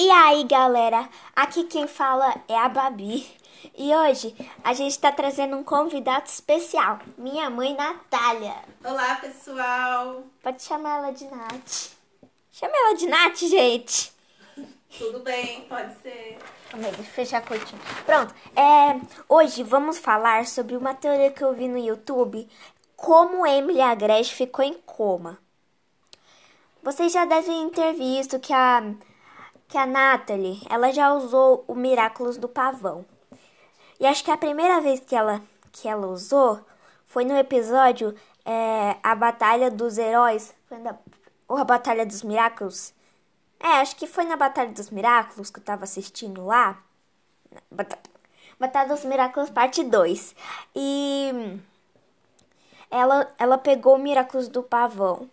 E aí, galera? Aqui quem fala é a Babi. E hoje a gente está trazendo um convidado especial, minha mãe Natália. Olá, pessoal. Pode chamar ela de Nath. Chama ela de Nath, gente. Tudo bem, pode ser. Calma aí, deixa eu fechar a cortina. Pronto, é, hoje vamos falar sobre uma teoria que eu vi no YouTube, como Emily Agreste ficou em coma. Vocês já devem ter visto que a, que a Natalie, ela já usou o Miraculous do Pavão. E acho que a primeira vez que ela, que ela usou foi no episódio é, A Batalha dos Heróis, na, ou A Batalha dos Miraculous. É, acho que foi na Batalha dos Miraculous que eu tava assistindo lá. Batalha, Batalha dos Miraculous parte 2. E ela, ela pegou o Miraculous do Pavão.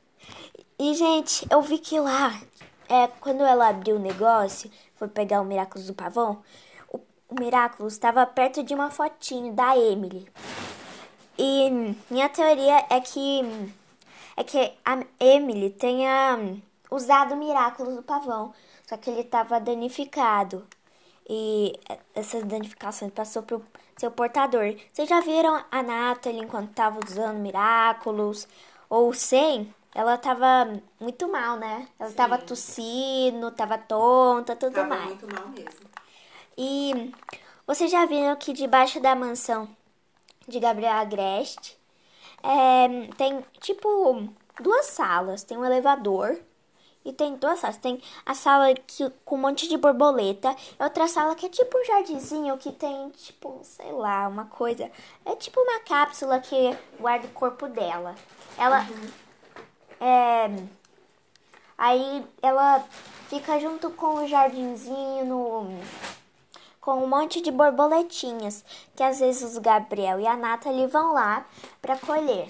E, gente, eu vi que lá, é, quando ela abriu o negócio, foi pegar o Miraculous do Pavão, o, o Miraculous estava perto de uma fotinho da Emily. E minha teoria é que é que a Emily tenha usado o Miraculous do Pavão, só que ele estava danificado. E essas danificações passou pro seu portador. Vocês já viram a Natalie enquanto estava usando Miraculous ou sem? Ela tava muito mal, né? Ela Sim. tava tossindo, tava tonta, tudo tava mais. muito mal mesmo. E vocês já viram que debaixo da mansão de Gabriel Agreste é, tem tipo duas salas. Tem um elevador e tem duas salas. Tem a sala que, com um monte de borboleta e outra sala que é tipo um jardinzinho que tem tipo, sei lá, uma coisa. É tipo uma cápsula que guarda o corpo dela. Ela. Uhum é, aí ela fica junto com o jardinzinho, no, com um monte de borboletinhas, que às vezes o Gabriel e a Nathalie vão lá para colher.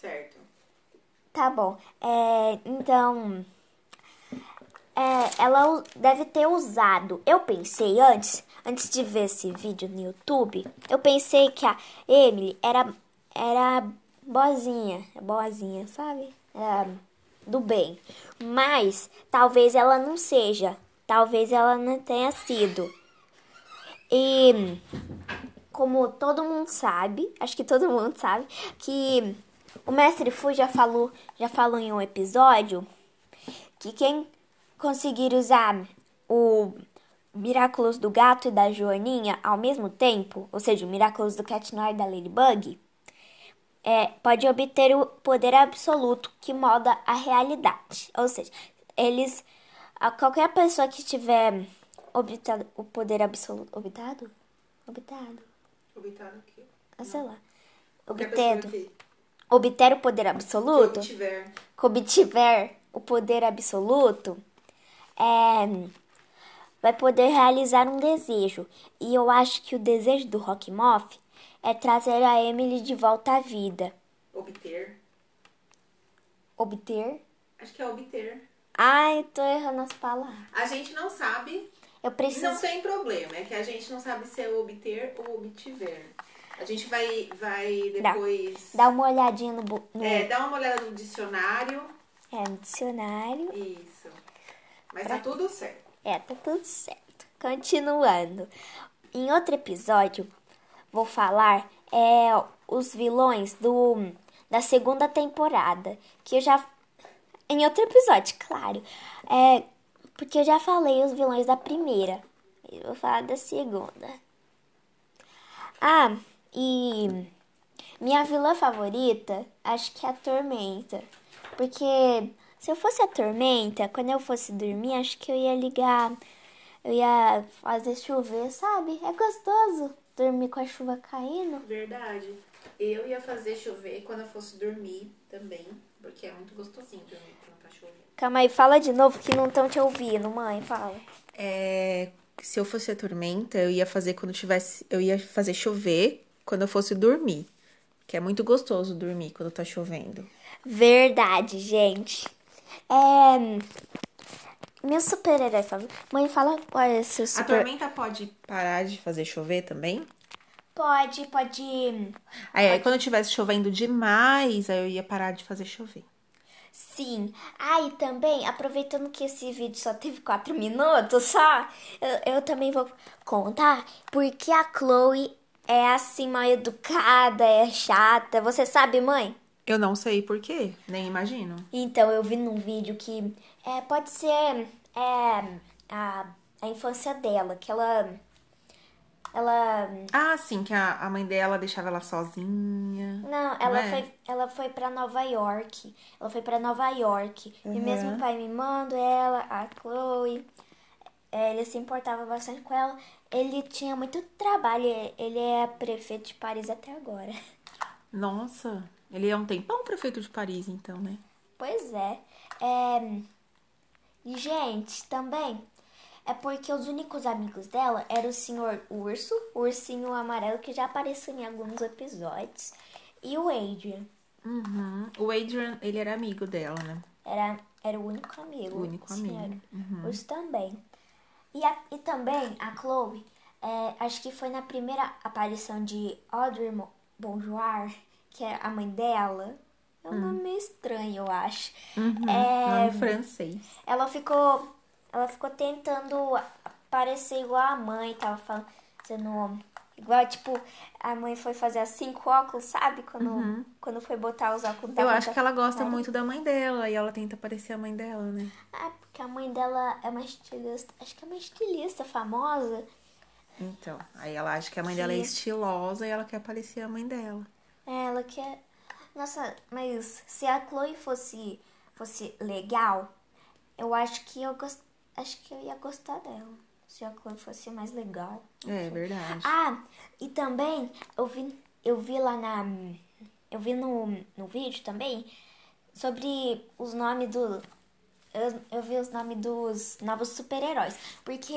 Certo. Tá bom. É, então, é, ela deve ter usado. Eu pensei antes, antes de ver esse vídeo no YouTube, eu pensei que a Emily era, era boazinha, boazinha, sabe? É, do bem. Mas talvez ela não seja. Talvez ela não tenha sido. E como todo mundo sabe, acho que todo mundo sabe, que o mestre Fu já falou, já falou em um episódio que quem conseguir usar o Miraculous do gato e da Joaninha ao mesmo tempo, ou seja, o Miraculous do Cat Noir e da Ladybug, é, pode obter o poder absoluto que molda a realidade. Ou seja, eles. Qualquer pessoa que tiver obtado o poder absoluto. Obtado? Obtado. Obtado o quê? Ah, sei lá. Obter. Obter o poder absoluto. Que obtiver. Que obtiver o poder absoluto. É, vai poder realizar um desejo. E eu acho que o desejo do Rock Moth é trazer a Emily de volta à vida. Obter. Obter? Acho que é obter. Ai, tô errando as palavras. A gente não sabe. Eu preciso. Não tem problema, é que a gente não sabe se é obter ou obtiver. A gente vai, vai depois. Dá, dá uma olhadinha no, no. É, dá uma olhada no dicionário. É, no dicionário. Isso. Mas pra... tá tudo certo. É, tá tudo certo. Continuando. Em outro episódio, vou falar é os vilões do da segunda temporada, que eu já em outro episódio, claro. É porque eu já falei os vilões da primeira. Eu vou falar da segunda. Ah, e minha vilã favorita, acho que é a Tormenta. Porque se eu fosse a Tormenta, quando eu fosse dormir, acho que eu ia ligar, eu ia fazer chover, sabe? É gostoso dormir com a chuva caindo? Verdade. Eu ia fazer chover quando eu fosse dormir também, porque é muito gostosinho dormir quando tá chovendo. Calma aí, fala de novo que não estão te ouvindo, mãe, fala. É, se eu fosse a tormenta, eu ia fazer quando tivesse, eu ia fazer chover quando eu fosse dormir, que é muito gostoso dormir quando tá chovendo. Verdade, gente. É, meu super-herói favorito. Mãe, fala qual é o seu super... A tormenta pode parar de fazer chover também? Pode, pode. Aí, aí quando tivesse chovendo demais, aí eu ia parar de fazer chover. Sim. Ah, e também, aproveitando que esse vídeo só teve quatro minutos só, eu, eu também vou contar porque a Chloe é assim mal educada, é chata. Você sabe, mãe? Eu não sei por quê, nem imagino. Então, eu vi num vídeo que é, pode ser é, a, a infância dela, que ela. Ela. Ah, sim, que a, a mãe dela deixava ela sozinha. Não, ela é? foi, ela foi para Nova York. Ela foi para Nova York. E Uhum. mesmo o pai mimando ela, a Chloe, é, ele se importava bastante com ela. Ele tinha muito trabalho. Ele é prefeito de Paris até agora. Nossa, ele é um tempão prefeito de Paris, então, né? Pois é. é... E, gente, também é porque os únicos amigos dela eram o senhor Urso, o ursinho amarelo que já apareceu em alguns episódios, e o Adrian. Uhum. O Adrian, ele era amigo dela, né? Era, era o único amigo. O único senhor amigo. Uhum. Urso também. E, a- e também a Chloe, é, acho que foi na primeira aparição de Audrey Bonjour, que é a mãe dela. É um nome meio estranho, eu acho. Uhum. É, Nome francês. ela ficou ela ficou tentando parecer igual a mãe tava fazendo igual tipo a mãe foi fazer assim com óculos sabe quando quando foi botar os óculos Uhum. Eu acho que ela gosta pra- muito da mãe dela e ela tenta parecer a mãe dela, né? ah porque a mãe dela é uma estilista acho que é uma estilista famosa Então, aí ela acha que a mãe dela é Que- estilosa e ela quer parecer a mãe dela. É, ela quer nossa mas se a Chloe fosse fosse legal eu acho que eu gost... acho que eu ia gostar dela se a Chloe fosse mais legal É verdade. Ah, e também eu vi, eu vi lá na. Eu vi no, no vídeo também sobre os nomes do. Eu, eu vi os nomes dos novos super-heróis. Porque.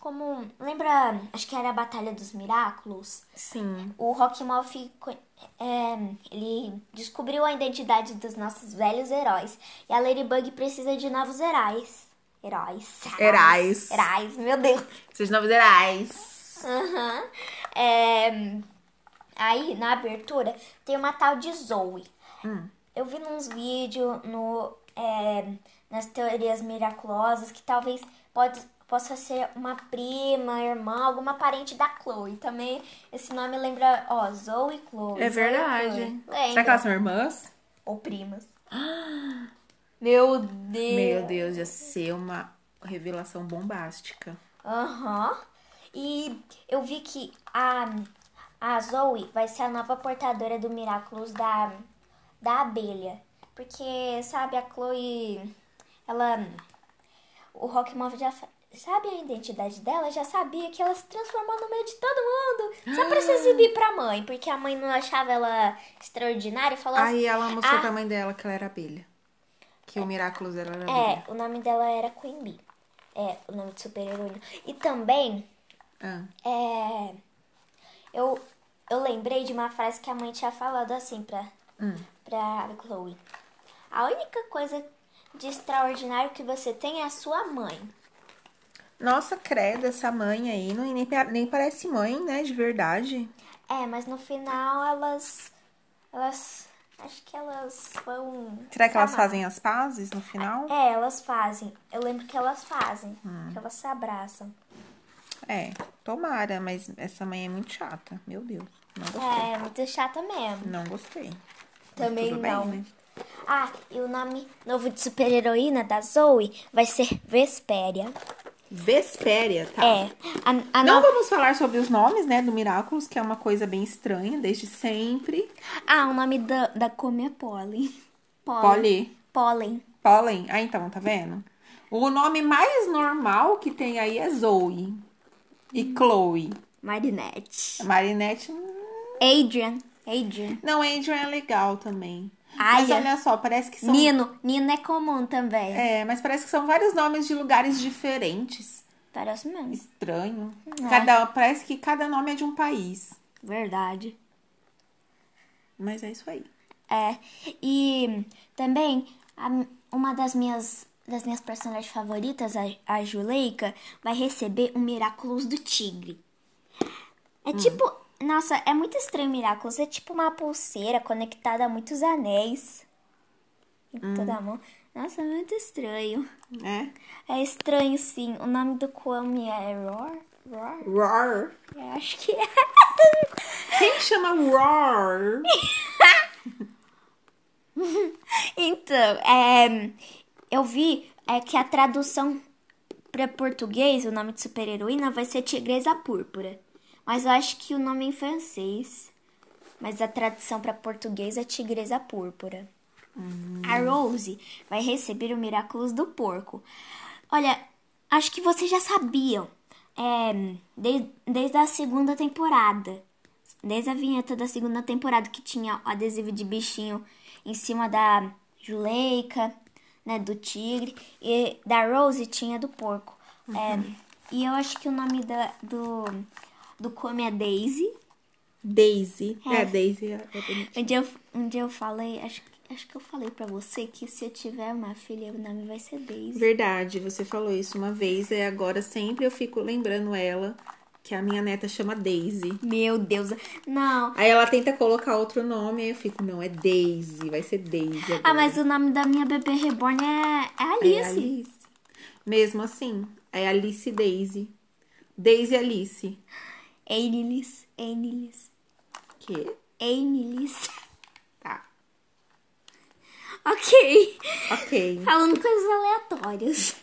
Como. Lembra? Acho que era a Batalha dos Miraculos. Sim. O Rockmouth co- é, ele descobriu a identidade dos nossos velhos heróis. E a Ladybug precisa de novos heróis. Heróis. Heróis. Heróis, meu Deus. Seus novos heróis. Aham. É, aí, na abertura, tem uma tal de Zoe. Eu vi nos vídeos, no, é, nas teorias miraculosas, que talvez pode, possa ser uma prima, irmã, alguma parente da Chloe. Também esse nome lembra, ó, Zoe e Chloe. É verdade. Chloe. Será que elas são irmãs? Ou primas. Meu Deus. Meu Deus, ia ser uma revelação bombástica. Aham. E eu vi que a, a Zoe vai ser a nova portadora do Miraculous da, da abelha. Porque, sabe, a Chloe, ela. O Rockmove já sabe a identidade dela, já sabia que ela se transformou no meio de todo mundo. Só pra se exibir pra mãe, porque a mãe não achava ela extraordinária e falou assim. Aí ela mostrou Ah. pra mãe dela que ela era abelha. Que o Miraculous dela era É, abelha. o nome dela era Queen Bee. É, o nome de super-heroína. E também Ah, É. Eu, eu lembrei de uma frase que a mãe tinha falado assim pra, pra Chloe. A única coisa de extraordinário que você tem é a sua mãe. Nossa, credo, essa mãe aí não, nem, nem parece mãe, né? De verdade. É, mas no final elas. Elas. Acho que elas vão. Será que elas se amar. fazem as pazes no final? É, elas fazem. Eu lembro que elas fazem. Hum. Que elas se abraçam. É, tomara, mas essa mãe é muito chata. Meu Deus, não gostei. É, muito chata mesmo. Não gostei. Também tudo bem, não. né? Ah, e o nome novo de super-heroína da Zoe vai ser Vespéria. Vespéria, tá? É. A, a Não no- vamos falar sobre os nomes, né, do Miraculous, que é uma coisa bem estranha desde sempre. Ah, o nome da, da come é Pollen. Polly. Pollen. Pollen. Ah, então, tá vendo? O nome mais normal que tem aí é Zoe e Chloe. Marinette. Marinette. hum, Adrian. Adrian. Não, Adrian é legal também. Ai, mas olha só, parece que são. Nino. Nino é comum também. É, mas parece que são vários nomes de lugares diferentes. Parece mesmo. Estranho. É. Cada, parece que cada nome é de um país. Verdade. Mas é isso aí. É. E também, a- uma das minhas, das minhas personagens favoritas, a, a Juleika, vai receber o Miraculous do Tigre. É tipo. Nossa, é muito estranho Miraculous. É tipo uma pulseira conectada a muitos anéis. em toda a mão. Nossa, é muito estranho. É? É estranho, sim. O nome do Kwame é Roar? Roar? Roar. Eu acho que é. Quem chama Roar? Então, é, eu vi é, que a tradução para português, o nome de super-heroína, vai ser Tigresa Púrpura. Mas eu acho que o nome é em francês. Mas a tradução para português é Tigresa Púrpura. A Rose vai receber o Miraculous do Porco. Olha, acho que vocês já sabiam. É, desde, desde a segunda temporada. Desde a vinheta da segunda temporada que tinha o adesivo de bichinho em cima da Juleika, né, do tigre, e da Rose tinha do porco. É, e eu acho que o nome da, do, do come é Daisy. Daisy. É, É. Daisy. É é. Um dia eu, um dia eu falei, acho, que- acho que eu falei pra você que se eu tiver uma filha, o nome vai ser Daisy. Verdade, você falou isso uma vez e agora sempre eu fico lembrando ela que a minha neta chama Daisy. Meu Deus, não. Aí ela tenta colocar outro nome, aí eu fico, não, é Daisy, vai ser Daisy. Agora. Ah, mas o nome da minha bebê reborn é, é Alice. É Alice. Mesmo assim, é Alice Daisy. Daisy Alice. Enilis, Enilis, Que? Enilis. Tá. Ok. Ok. Falando coisas aleatórias.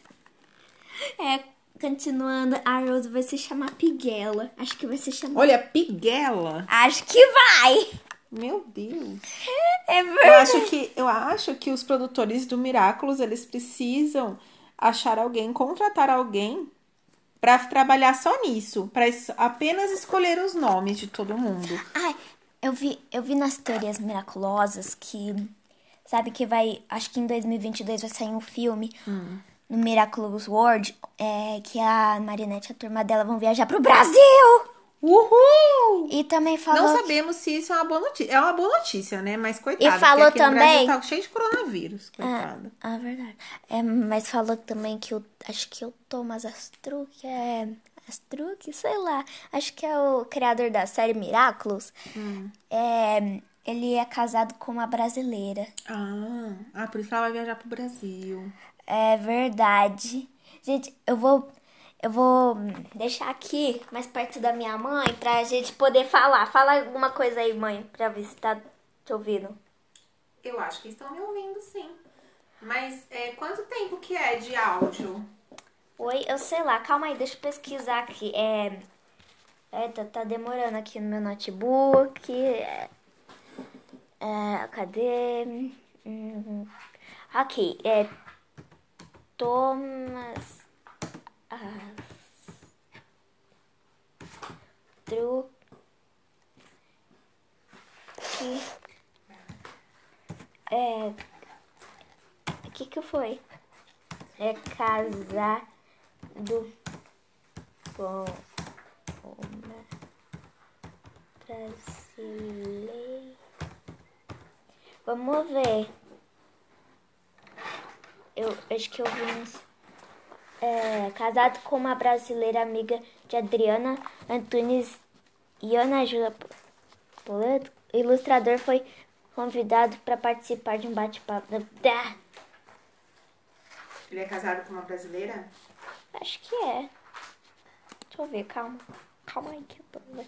É, continuando, a Rose vai se chamar Piguela. Acho que vai se chamar. Olha, Piguela. Acho que vai. Meu Deus. É Eu verdade. acho que, eu acho que os produtores do Miraculous, eles precisam achar alguém, contratar alguém pra trabalhar só nisso, Pra es- apenas escolher os nomes de todo mundo. Ai, eu vi, eu vi nas teorias miraculosas que. Sabe que vai. Acho que em 2022 vai sair um filme no Miraculous World. É, que a Marinette e a turma dela vão viajar pro Brasil! Uhul! E também falou. Não que- sabemos se isso é uma boa notícia. É uma boa notícia, né? Mas coitada. E falou também- tá cheio de coronavírus, coitada. Ah, verdade. É, mas falou também que o. Acho que o Thomas Astruc é. Astruc? Sei lá. Acho que é o criador da série Miraculous. É, ele é casado com uma brasileira. Ah, ah, por isso que ela vai viajar pro Brasil. É verdade. Gente, eu vou. Eu vou deixar aqui mais perto da minha mãe pra gente poder falar. Fala alguma coisa aí, mãe, pra ver se tá te ouvindo. Eu acho que estão me ouvindo, sim. Mas é, quanto tempo que é de áudio? Oi, eu sei lá, calma aí, deixa eu pesquisar aqui. É. Tá, tá demorando aqui no meu notebook. É, é, cadê? Hum, aqui, é. Thomas. Truque. É. Que que foi? É casado com uma brasileira. Vamos ver. Eu acho que eu vi. É, casado com uma brasileira amiga de Adriana Antunes e Ana Júlia Poleto, o ilustrador foi convidado para participar de um bate-papo. Ele é casado com uma brasileira? Acho que é. Deixa eu ver, calma. Calma aí que eu tô vendo.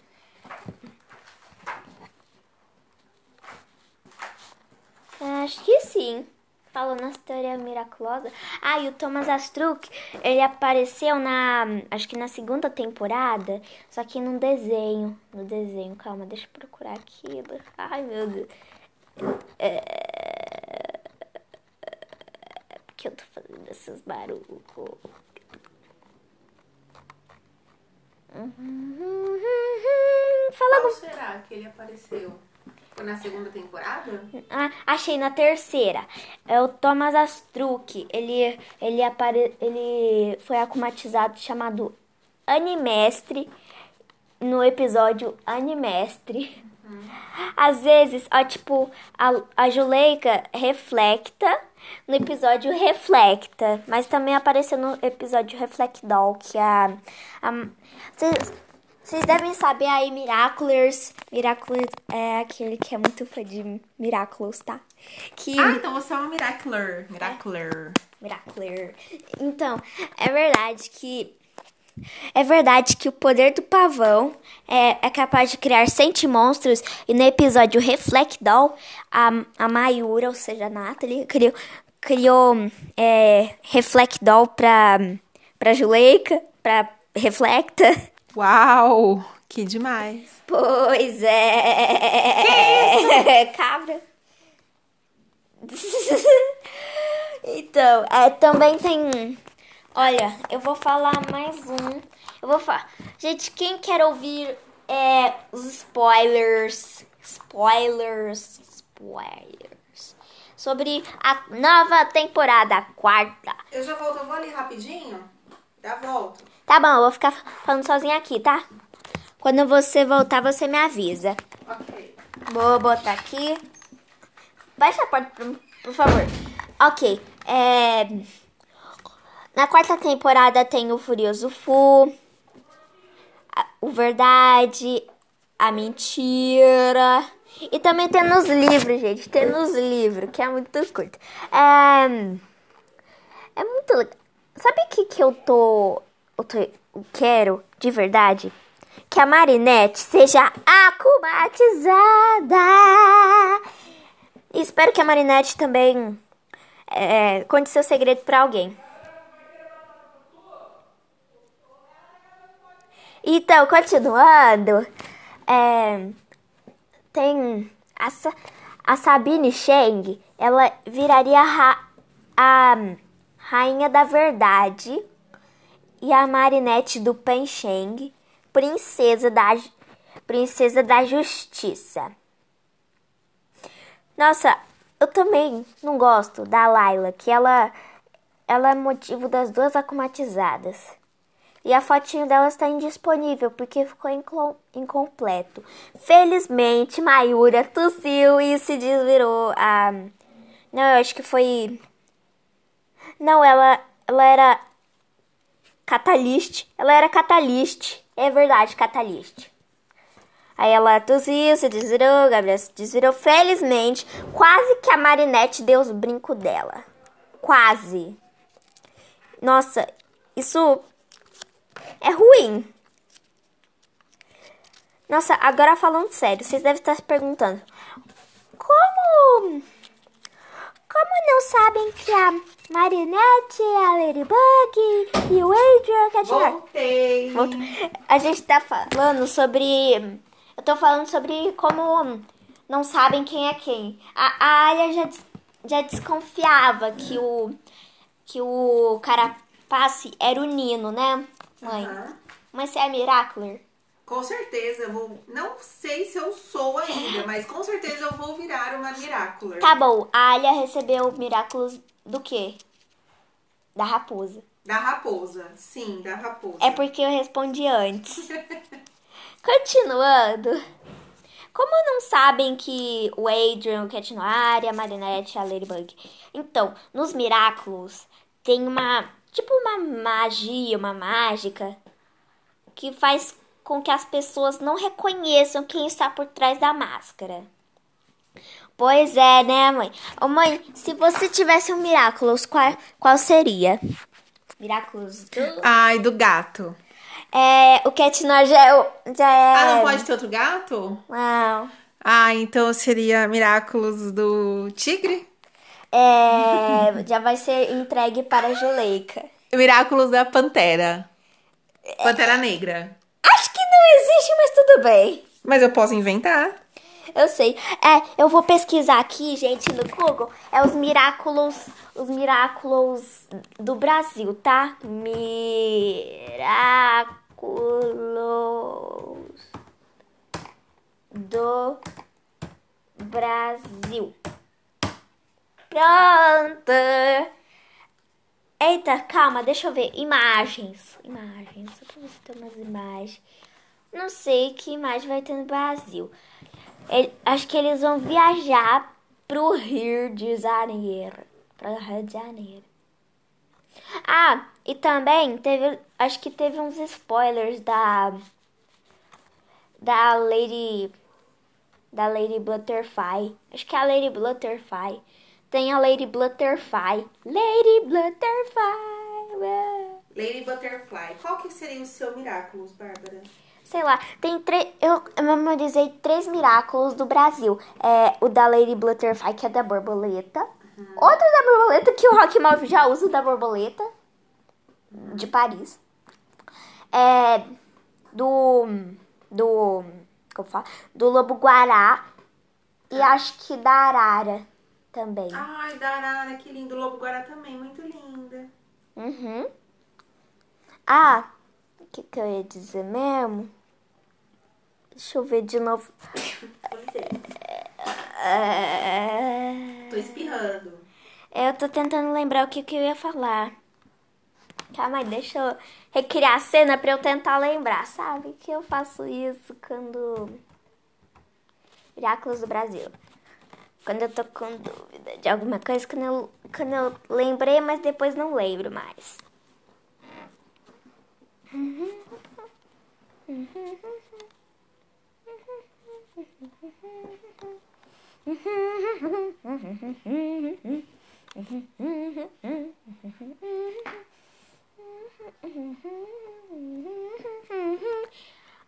Acho que sim. Falou na história miraculosa. Ah, e o Thomas Astruc, ele apareceu na. Acho que na segunda temporada. Só que num desenho. No desenho, calma, deixa eu procurar aquilo. Ai, meu Deus. É... Por que eu tô fazendo esses barulhos? Fala Qual será que ele apareceu? Foi na segunda temporada? Ah, achei na terceira. É o Thomas Astruc. Ele, ele, apare... ele foi acumatizado chamado Animestre no episódio Animestre. Às vezes, ó, tipo, a, a Juleika reflecta no episódio Reflecta, mas também apareceu no episódio Reflectdoll, que a. a vocês, Vocês devem saber aí, Miraculous. Miraculous é aquele que é muito fã de Miraculous, tá? Que... Ah, então você é uma Miracular. Miracular. Miracular. Então, é verdade que. É verdade que o poder do pavão é, é capaz de criar sete monstros. E no episódio Reflect Doll, a, a Mayura, ou seja, a Natalie, criou, criou é, Reflect Doll pra, pra Juleika, pra Reflecta. Uau! Que demais. Pois é. Cabra. então, é, também tem. Olha, eu vou falar mais um. Eu vou falar. Gente, quem quer ouvir é, os spoilers? Spoilers. Spoilers. Sobre a nova temporada, a quarta. Eu já volto, eu vou ali rapidinho. Já volto. Tá bom, eu vou ficar falando sozinha aqui, tá? Quando você voltar, você me avisa. Ok. Vou botar aqui. Baixa a porta, por, por favor. Ok. É... Na quarta temporada tem o Furioso Fu, a- o Verdade, a Mentira. E também tem nos livros, gente. Tem nos livros, que é muito curto. É, é muito legal. Sabe o que, que eu tô. Eu quero de verdade? Que a Marinette seja akumatizada. E espero que a Marinette também é, conte seu segredo pra alguém. Então, continuando, é, tem a, Sa- a Sabine Cheng, ela viraria ra- a rainha da verdade e a Marinette do Pen Cheng, princesa da princesa da justiça. Nossa, eu também não gosto da Layla, que ela ela é motivo das duas acumatizadas. E a fotinho dela está indisponível porque ficou incompleto. Felizmente, Mayura tossiu e se desvirou. Ah, não, eu acho que foi. Não, ela, ela era Catalyst. Ela era Catalyst. É verdade, Catalyst. Aí ela tossiu, se desvirou, Gabriel se desvirou. Felizmente, quase que a Marinette deu os brincos dela. Quase. Nossa, isso é ruim. Nossa, agora falando sério, vocês devem estar se perguntando: como. Como não sabem que a Marinette, a Ladybug e o Adrian? Voltei. A gente tá falando sobre. Eu tô falando sobre como não sabem quem é quem. A, a Alia já, já desconfiava que o. que o Carapace era o Nino, né, mãe? Aham. Mas você é Miracular? Com certeza eu vou. Não sei se eu sou ainda, mas com certeza eu vou virar uma Miracular. Tá bom, a Alia recebeu Miraculous do quê? Da raposa. Da raposa. Sim, da raposa. É porque eu respondi antes. Continuando. Como não sabem que o Adrian, o Cat Noir, a Marinette e a Ladybug? Então, nos Miraculous tem uma. Tipo uma magia, uma mágica que faz com que as pessoas não reconheçam quem está por trás da máscara. Pois é, né, mãe? Ô, mãe, se você tivesse um Miraculous, qual, qual seria? Miraculous do... Ai, do gato. É, o Cat Noir já é... Já é... Ah, não pode ter outro gato? Não. Ah, então seria Miraculous do tigre? É, já vai ser entregue para a Juleika. Miraculous da pantera. Pantera negra. Não existe, mas tudo bem. Mas eu posso inventar. Eu sei. É, eu vou pesquisar aqui, gente, no Google. É os Miraculous, os Miraculous do Brasil, tá? Miraculous do Brasil. Pronto. Eita, calma, deixa eu ver. Imagens. Imagens. Só pra ver se tem umas imagens. Não sei que imagem vai ter no Brasil. Ele- acho que eles vão viajar pro Rio de Janeiro. Pra Rio de Janeiro. Ah, e também teve. Acho que teve uns spoilers da. da Lady da Lady Butterfly. Acho que é a Lady Butterfly. Tem a Lady Butterfly. Lady Butterfly. Lady Butterfly. Qual que seria o seu Miraculous, Bárbara? Sei lá, tem três. Eu memorizei três Miraculous do Brasil. É o da Lady Butterfly, que é da borboleta. Uhum. Outro da borboleta, que o Rock Move já usa da borboleta. Uhum. De Paris. É. Do. Do. Como falo? Do Lobo Guará. E ah. acho que da Arara também. Ai, da Arara, que lindo. O Lobo Guará também, muito linda. Uhum. Ah, o que, que eu ia dizer mesmo? Deixa eu ver de novo. tô espirrando. Eu tô tentando lembrar o que, que eu ia falar. Calma aí, deixa eu recriar a cena pra eu tentar lembrar. Sabe que eu faço isso quando. Miraculous do Brasil. Quando eu tô com dúvida de alguma coisa, quando eu, quando eu lembrei, mas depois não lembro mais.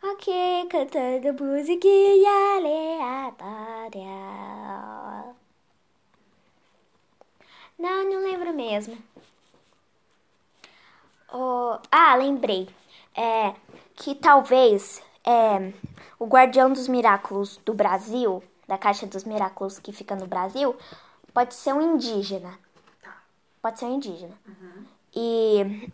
Ok, cantando musiquinha aleatória. Não, não lembro mesmo. Oh, ah, lembrei. É, que talvez é, o Guardião dos Miraculos do Brasil, da Caixa dos Miraculos que fica no Brasil, pode ser um indígena. Tá. Pode ser um indígena. Uhum. E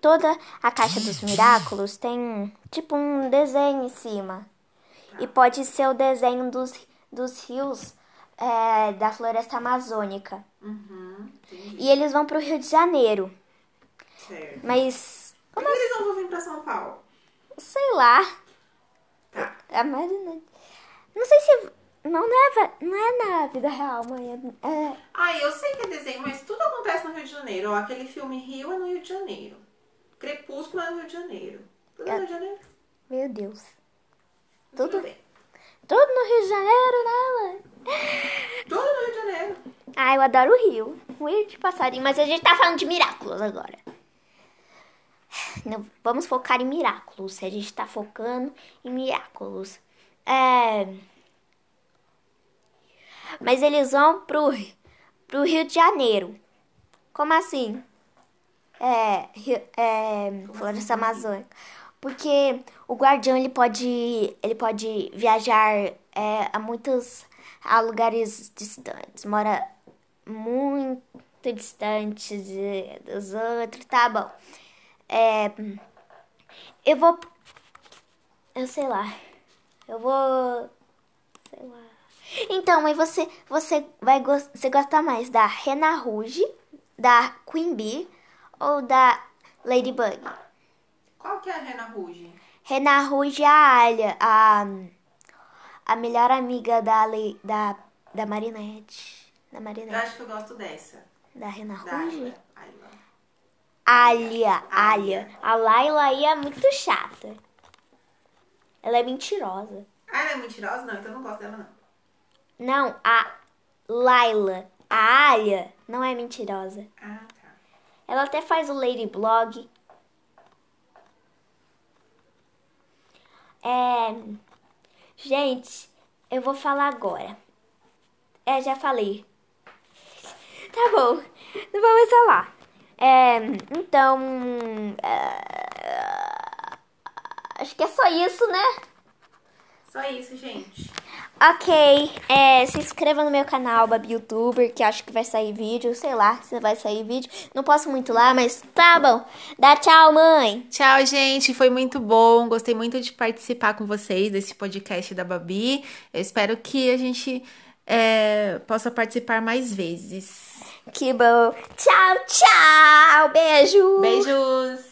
toda a Caixa dos Miraculos tem tipo um desenho em cima. Tá. E pode ser o desenho dos, dos rios é, da floresta amazônica. Uhum, e eles vão para o Rio de Janeiro. Certo. Mas. Como Por que eles não vão vir pra São Paulo? Sei lá. A Marina. Não sei se. Não, não, é, não é na vida real, mãe. É... Ah, eu sei que é desenho, mas tudo acontece no Rio de Janeiro. Ó, aquele filme Rio é no Rio de Janeiro. Crepúsculo é no Rio de Janeiro. Tudo é... no Rio de Janeiro. Meu Deus. Tudo, tudo bem. Tudo no Rio de Janeiro, né, mãe? Tudo no Rio de Janeiro. Ah, eu adoro o Rio. Rio de passarinho, mas a gente tá falando de Miraculos agora. Vamos focar em Miraculos. A gente tá focando em Miraculos. É... Mas eles vão pro, pro Rio de Janeiro. Como assim? É, é Floresta assim? Amazônica. Porque o guardião ele pode, ele pode viajar é, a muitos a lugares distantes. Mora muito distante dos outros, tá bom. É, eu vou. Eu sei lá. Eu vou. Sei lá. Então, mas você, você vai você gosta mais da Rena Rouge, da Queen Bee ou da Ladybug? Qual que é a Rena Rouge? Rena Rouge é a Alha, a, a melhor amiga da, da, da Marinette. Da Marinette. Eu acho que eu gosto dessa. Da Rena Rouge? Alia, Alia. A Laila aí é muito chata. Ela é mentirosa. Ah, ela é mentirosa? Não, então eu não gosto dela, não. Não, a Laila. A Alia não é mentirosa. Ah, tá. Ela até faz o Lady Blog. É... Gente, eu vou falar agora. É, já falei. Tá bom, não mais falar. É, então. É, acho que é só isso, né? Só isso, gente. Ok, é, se inscreva no meu canal, Babi Youtuber, que acho que vai sair vídeo, sei lá se vai sair vídeo. Não posso muito lá, mas tá bom. Dá tchau, mãe. Tchau, gente. Foi muito bom. Gostei muito de participar com vocês desse podcast da Babi. Eu espero que a gente é, possa participar mais vezes. Que bom. Tchau, tchau. Beijo. Beijos.